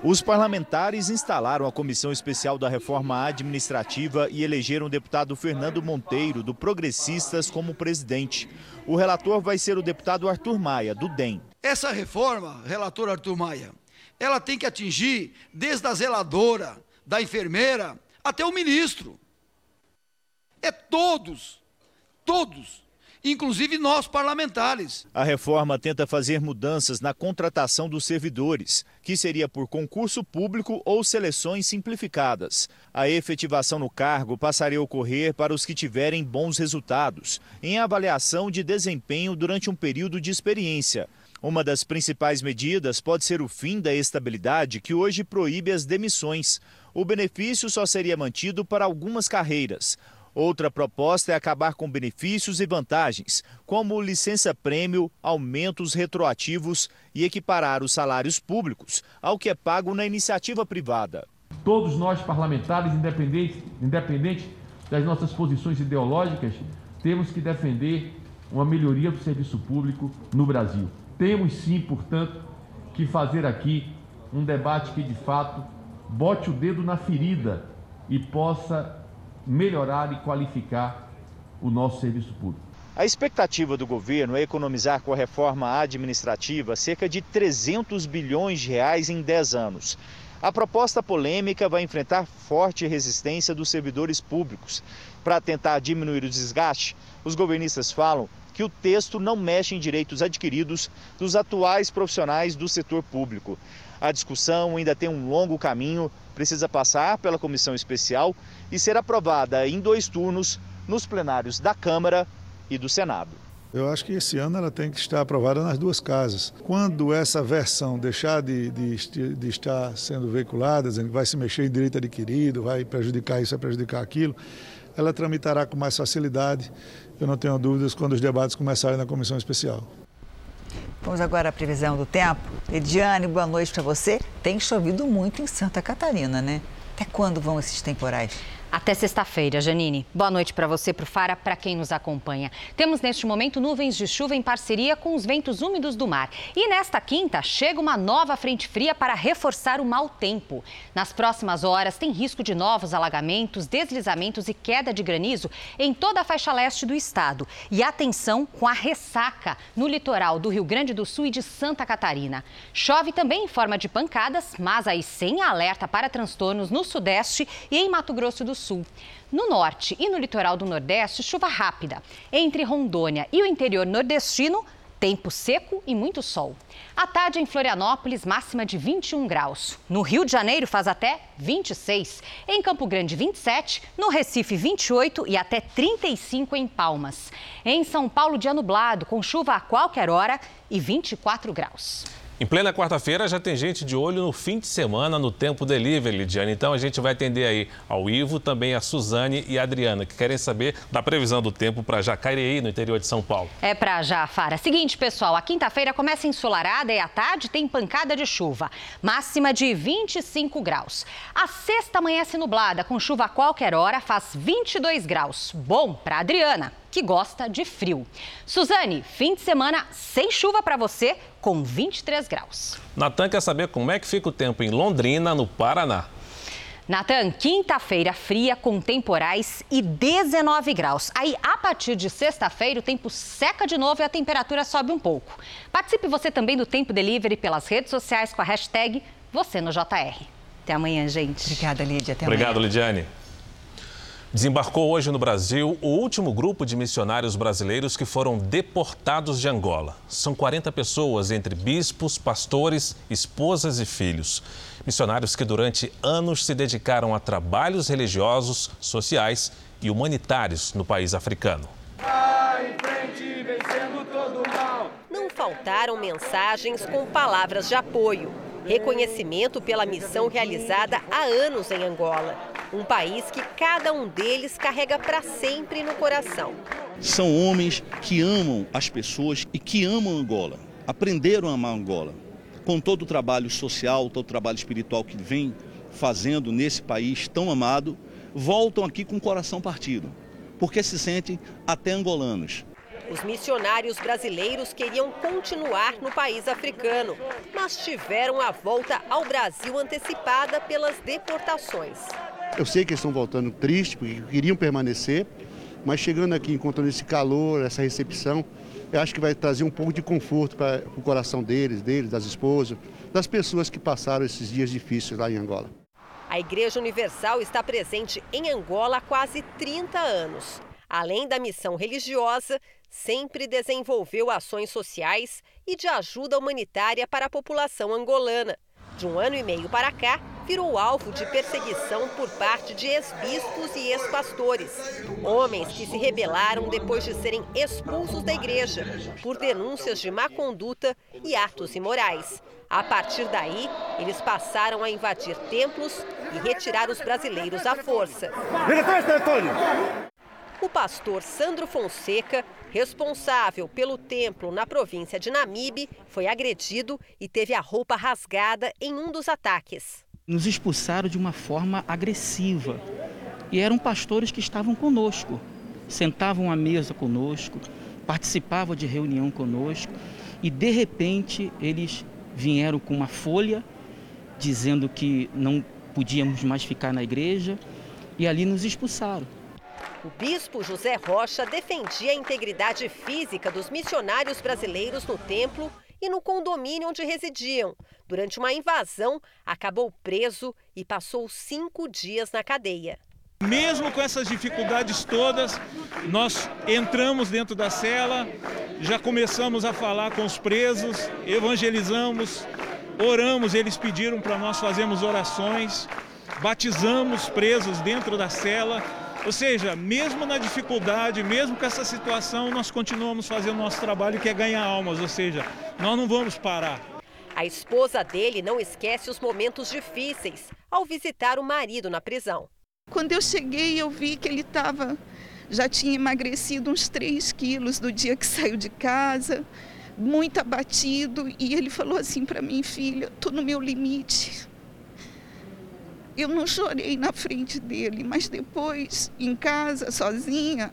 Os parlamentares instalaram a Comissão Especial da Reforma Administrativa e elegeram o deputado Fernando Monteiro, do Progressistas, como presidente. O relator vai ser o deputado Arthur Maia, do DEM. Essa reforma, relator Arthur Maia, ela tem que atingir desde a zeladora, da enfermeira, até o ministro. É todos, todos inclusive nós parlamentares. A reforma tenta fazer mudanças na contratação dos servidores, que seria por concurso público ou seleções simplificadas. A efetivação no cargo passaria a ocorrer para os que tiverem bons resultados, em avaliação de desempenho durante um período de experiência. Uma das principais medidas pode ser o fim da estabilidade que hoje proíbe as demissões. O benefício só seria mantido para algumas carreiras. Outra proposta é acabar com benefícios e vantagens, como licença-prêmio, aumentos retroativos e equiparar os salários públicos ao que é pago na iniciativa privada. Todos nós, parlamentares, independentes, independente das nossas posições ideológicas, temos que defender uma melhoria do serviço público no Brasil. Temos sim, portanto, que fazer aqui um debate que de fato bote o dedo na ferida e possa melhorar e qualificar o nosso serviço público. A expectativa do governo é economizar com a reforma administrativa cerca de 300 bilhões de reais em 10 anos. A proposta polêmica vai enfrentar forte resistência dos servidores públicos. Para tentar diminuir o desgaste, os governistas falam que o texto não mexe em direitos adquiridos dos atuais profissionais do setor público. A discussão ainda tem um longo caminho, precisa passar pela comissão especial e ser aprovada em dois turnos nos plenários da Câmara e do Senado. Eu acho que esse ano ela tem que estar aprovada nas duas casas. Quando essa versão deixar de, de, de estar sendo veiculada, dizendo que vai se mexer em direito adquirido, vai prejudicar isso, vai prejudicar aquilo, ela tramitará com mais facilidade. Eu não tenho dúvidas quando os debates começarem na comissão especial. Vamos agora à previsão do tempo. Ediane, boa noite para você. Tem chovido muito em Santa Catarina, né? Até quando vão esses temporais? Até sexta-feira, Janine. Boa noite para você, para o Fara, para quem nos acompanha. Temos neste momento nuvens de chuva em parceria com os ventos úmidos do mar. E nesta quinta chega uma nova frente fria para reforçar o mau tempo. Nas próximas horas tem risco de novos alagamentos, deslizamentos e queda de granizo em toda a faixa leste do estado. E atenção com a ressaca no litoral do Rio Grande do Sul e de Santa Catarina. Chove também em forma de pancadas, mas aí sem alerta para transtornos no sudeste e em Mato Grosso do Sul. Sul. No norte e no litoral do Nordeste, chuva rápida. Entre Rondônia e o interior nordestino, Tempo seco e muito sol. À tarde em Florianópolis, máxima de 21 graus. No Rio de Janeiro faz até 26. Em Campo Grande, 27. No Recife, 28 e até 35 em Palmas. Em São Paulo, dia nublado, com chuva a qualquer hora e 24 graus. Em plena quarta-feira já tem gente de olho no fim de semana no Tempo Delivery, Lidiane. Então a gente vai atender aí ao Ivo, também a Suzane e a Adriana, que querem saber da previsão do tempo para Jacareí, no interior de São Paulo. É para já, Fara. Seguinte, pessoal, a quinta-feira começa ensolarada e à tarde tem pancada de chuva. Máxima de 25 graus. A sexta amanhece nublada, com chuva a qualquer hora, faz 22 graus. Bom para Adriana que gosta de frio. Suzane, fim de semana sem chuva para você, com 23 graus. Natan quer saber como é que fica o tempo em Londrina, no Paraná. Natan, quinta-feira fria com temporais e 19 graus. Aí, a partir de sexta-feira, o tempo seca de novo e a temperatura sobe um pouco. Participe você também do Tempo Delivery pelas redes sociais com a hashtag você no JR. Até amanhã, gente. Obrigada, Lídia. Até Obrigado, amanhã. Lidiane. Desembarcou hoje no Brasil o último grupo de missionários brasileiros que foram deportados de Angola. São 40 pessoas, entre bispos, pastores, esposas e filhos. Missionários que durante anos se dedicaram a trabalhos religiosos, sociais e humanitários no país africano. Não faltaram mensagens com palavras de apoio. Reconhecimento pela missão realizada há anos em Angola. Um país que cada um deles carrega para sempre no coração. São homens que amam as pessoas e que amam Angola. Aprenderam a amar Angola. Com todo o trabalho social, todo o trabalho espiritual que vem fazendo nesse país tão amado, voltam aqui com o coração partido, porque se sentem até angolanos. Os missionários brasileiros queriam continuar no país africano, mas tiveram a volta ao Brasil antecipada pelas deportações. Eu sei que eles estão voltando tristes, porque queriam permanecer, mas chegando aqui, encontrando esse calor, essa recepção, eu acho que vai trazer um pouco de conforto para o coração deles, deles, das esposas, das pessoas que passaram esses dias difíceis lá em Angola. A Igreja Universal está presente em Angola há quase 30 anos. Além da missão religiosa, sempre desenvolveu ações sociais e de ajuda humanitária para a população angolana. De um ano e meio para cá, virou alvo de perseguição por parte de ex-bispos e ex-pastores. Homens que se rebelaram depois de serem expulsos da igreja por denúncias de má conduta e atos imorais. A partir daí, eles passaram a invadir templos e retirar os brasileiros à força. O pastor Sandro Fonseca, responsável pelo templo na província de Namibe, foi agredido e teve a roupa rasgada em um dos ataques. Nos expulsaram de uma forma agressiva e eram pastores que estavam conosco, sentavam à mesa conosco, participavam de reunião conosco e de repente eles vieram com uma folha dizendo que não podíamos mais ficar na igreja e ali nos expulsaram. O bispo José Rocha defendia a integridade física dos missionários brasileiros no templo e no condomínio onde residiam. Durante uma invasão, acabou preso e passou cinco dias na cadeia. Mesmo com essas dificuldades todas, nós entramos dentro da cela, já começamos a falar com os presos, evangelizamos, oramos, eles pediram para nós fazermos orações, batizamos presos dentro da cela. Ou seja, mesmo na dificuldade, mesmo com essa situação, nós continuamos fazendo nosso trabalho que é ganhar almas, ou seja, nós não vamos parar. A esposa dele não esquece os momentos difíceis ao visitar o marido na prisão. Quando eu cheguei, eu vi que ele estava já tinha emagrecido uns 3 quilos do dia que saiu de casa, muito abatido, e ele falou assim para mim, filha, estou no meu limite. Eu não chorei na frente dele, mas depois, em casa, sozinha,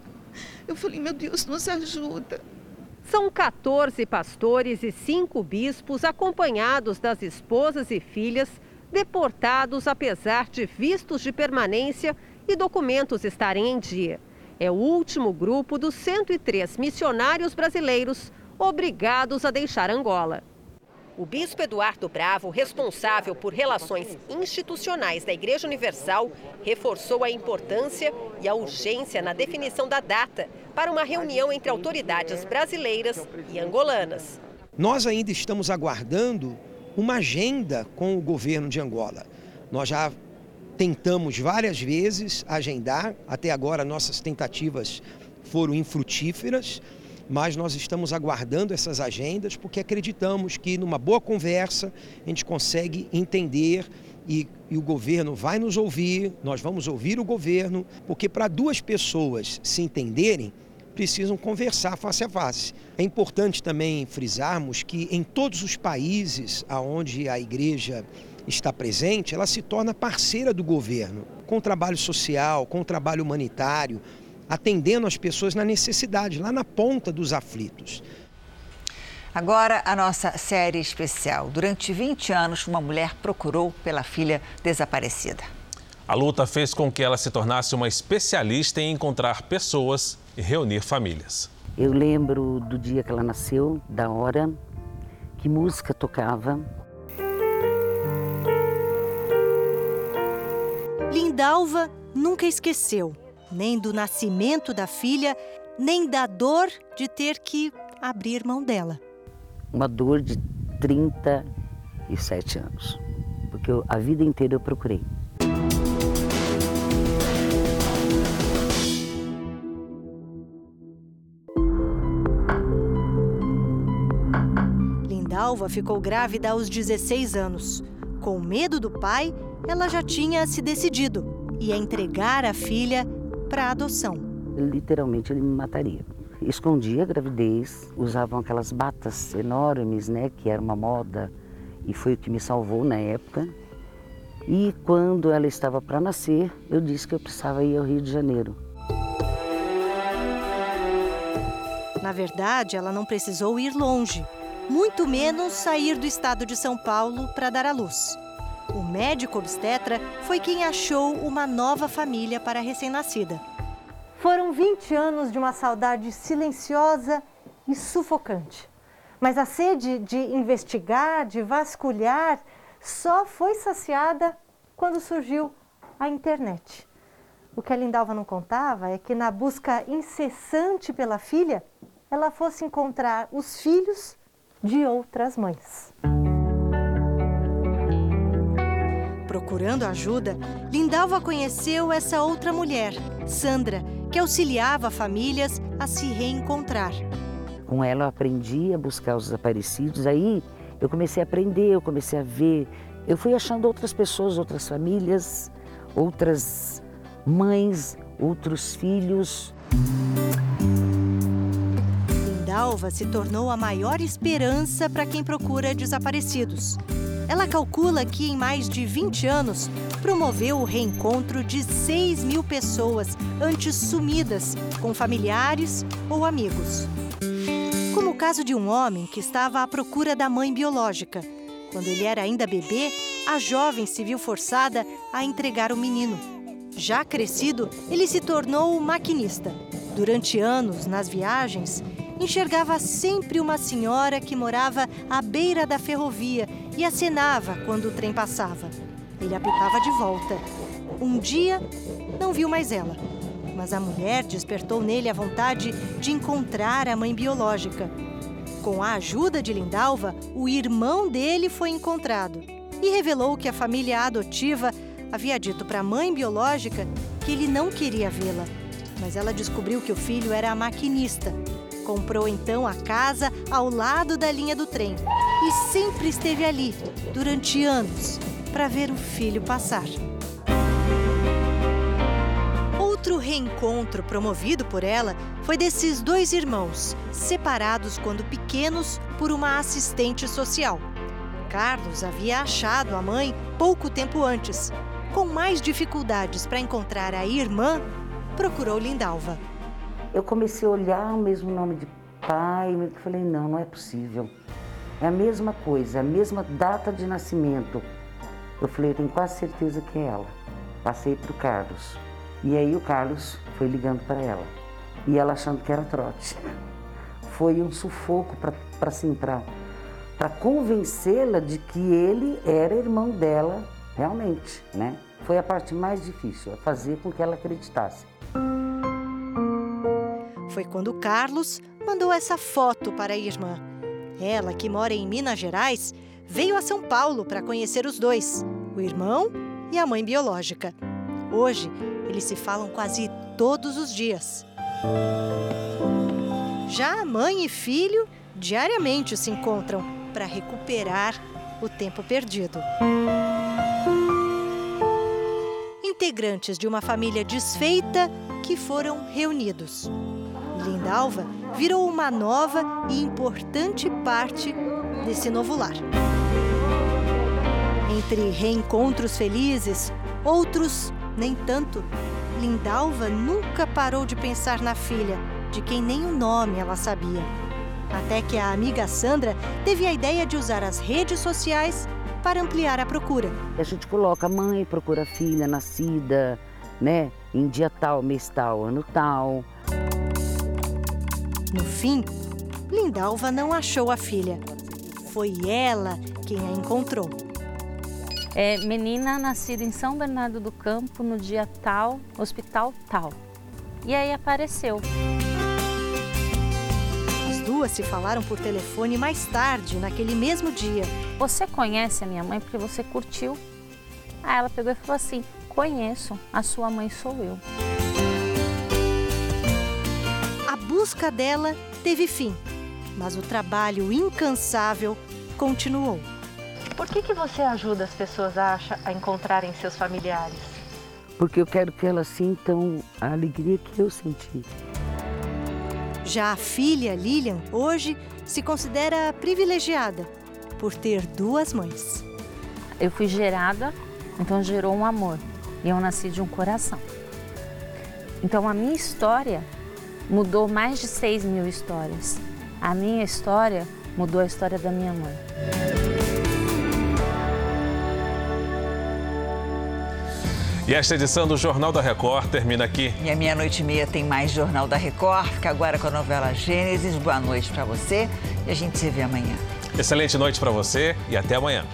eu falei: meu Deus, nos ajuda. São 14 pastores e cinco bispos, acompanhados das esposas e filhas, deportados apesar de vistos de permanência e documentos estarem em dia. É o último grupo dos 103 missionários brasileiros obrigados a deixar Angola. O bispo Eduardo Bravo, responsável por relações institucionais da Igreja Universal, reforçou a importância e a urgência na definição da data para uma reunião entre autoridades brasileiras e angolanas. Nós ainda estamos aguardando uma agenda com o governo de Angola. Nós já tentamos várias vezes agendar, até agora nossas tentativas foram infrutíferas mas nós estamos aguardando essas agendas porque acreditamos que numa boa conversa a gente consegue entender e, e, o governo vai nos ouvir, nós vamos ouvir o governo, porque para duas pessoas se entenderem, precisam conversar face a face. É importante também frisarmos que em todos os países onde a igreja está presente, ela se torna parceira do governo, com o trabalho social, com o trabalho humanitário, atendendo as pessoas na necessidade, lá na ponta dos aflitos. Agora, a nossa série especial. Durante 20 anos, uma mulher procurou pela filha desaparecida. A luta fez com que ela se tornasse uma especialista em encontrar pessoas e reunir famílias. Eu lembro do dia que ela nasceu, da hora, que música tocava. Lindalva nunca esqueceu nem do nascimento da filha, nem da dor de ter que abrir mão dela. Uma dor de 37 anos, porque eu, a vida inteira eu procurei. Lindalva ficou grávida aos 16 anos. Com medo do pai, ela já tinha se decidido ia entregar a filha para adoção. Literalmente ele me mataria. Escondia a gravidez, usavam aquelas batas enormes, né, que era uma moda e foi o que me salvou na época. E quando ela estava para nascer, eu disse que eu precisava ir ao Rio de Janeiro. Na verdade, ela não precisou ir longe, muito menos sair do estado de São Paulo para dar à luz. O médico obstetra foi quem achou uma nova família para a recém-nascida. Foram 20 anos de uma saudade silenciosa e sufocante. Mas a sede de investigar, de vasculhar, só foi saciada quando surgiu a internet. O que a Lindalva não contava é que na busca incessante pela filha, ela fosse encontrar os filhos de outras mães. Procurando ajuda, Lindalva conheceu essa outra mulher, Sandra, que auxiliava famílias a se reencontrar. Com ela eu aprendi a buscar os desaparecidos, aí eu comecei a aprender, eu comecei a ver, eu fui achando outras pessoas, outras famílias, outras mães, outros filhos. Lindalva se tornou a maior esperança para quem procura desaparecidos. Ela calcula que em mais de 20 anos promoveu o reencontro de 6 mil pessoas antes sumidas com familiares ou amigos. Como o caso de um homem que estava à procura da mãe biológica. Quando ele era ainda bebê, a jovem se viu forçada a entregar o menino. Já crescido, ele se tornou maquinista. Durante anos, nas viagens, enxergava sempre uma senhora que morava à beira da ferrovia e acenava quando o trem passava. Ele apitava de volta. Um dia, não viu mais ela, mas a mulher despertou nele a vontade de encontrar a mãe biológica. Com a ajuda de Lindalva, o irmão dele foi encontrado e revelou que a família adotiva havia dito para a mãe biológica que ele não queria vê-la. Mas ela descobriu que o filho era a maquinista Comprou então a casa ao lado da linha do trem e sempre esteve ali, durante anos, para ver o filho passar. Outro reencontro promovido por ela foi desses dois irmãos, separados quando pequenos por uma assistente social. Carlos havia achado a mãe pouco tempo antes. Com mais dificuldades para encontrar a irmã, procurou Lindalva eu comecei a olhar o mesmo nome de pai, e falei, não, não é possível. É a mesma coisa, é a mesma data de nascimento. Eu falei, eu tenho quase certeza que é ela. Passei para o Carlos. E aí o Carlos foi ligando para ela. E ela achando que era trote. Foi um sufoco para assim, para convencê-la de que ele era irmão dela realmente, né? Foi a parte mais difícil, fazer com que ela acreditasse. Foi quando Carlos mandou essa foto para a irmã. Ela, que mora em Minas Gerais, veio a São Paulo para conhecer os dois, o irmão e a mãe biológica. Hoje, eles se falam quase todos os dias. Já mãe e filho diariamente se encontram para recuperar o tempo perdido. Integrantes de uma família desfeita que foram reunidos. Lindalva virou uma nova e importante parte desse novo lar. Entre reencontros felizes, outros nem tanto, Lindalva nunca parou de pensar na filha, de quem nem o nome ela sabia. Até que a amiga Sandra teve a ideia de usar as redes sociais para ampliar a procura. A gente coloca mãe, procura filha nascida, né? Em dia tal, mês tal, ano tal. No fim, Lindalva não achou a filha. Foi ela quem a encontrou. É, menina nascida em São Bernardo do Campo no dia tal, hospital tal. E aí apareceu. As duas se falaram por telefone mais tarde, naquele mesmo dia. Você conhece a minha mãe porque você curtiu? Aí ela pegou e falou assim: Conheço, a sua mãe sou eu. Busca dela teve fim, mas o trabalho incansável continuou. Por que, que você ajuda as pessoas a, achar, a encontrarem seus familiares? Porque eu quero que elas sintam a alegria que eu senti. Já a filha Lilian, hoje, se considera privilegiada por ter duas mães. Eu fui gerada, então gerou um amor. E eu nasci de um coração. Então a minha história mudou mais de 6 mil histórias. A minha história mudou a história da minha mãe. E esta edição do Jornal da Record termina aqui. E a meia-noite e meia tem mais Jornal da Record. Fica agora com a novela Gênesis. Boa noite para você e a gente se vê amanhã. Excelente noite para você e até amanhã.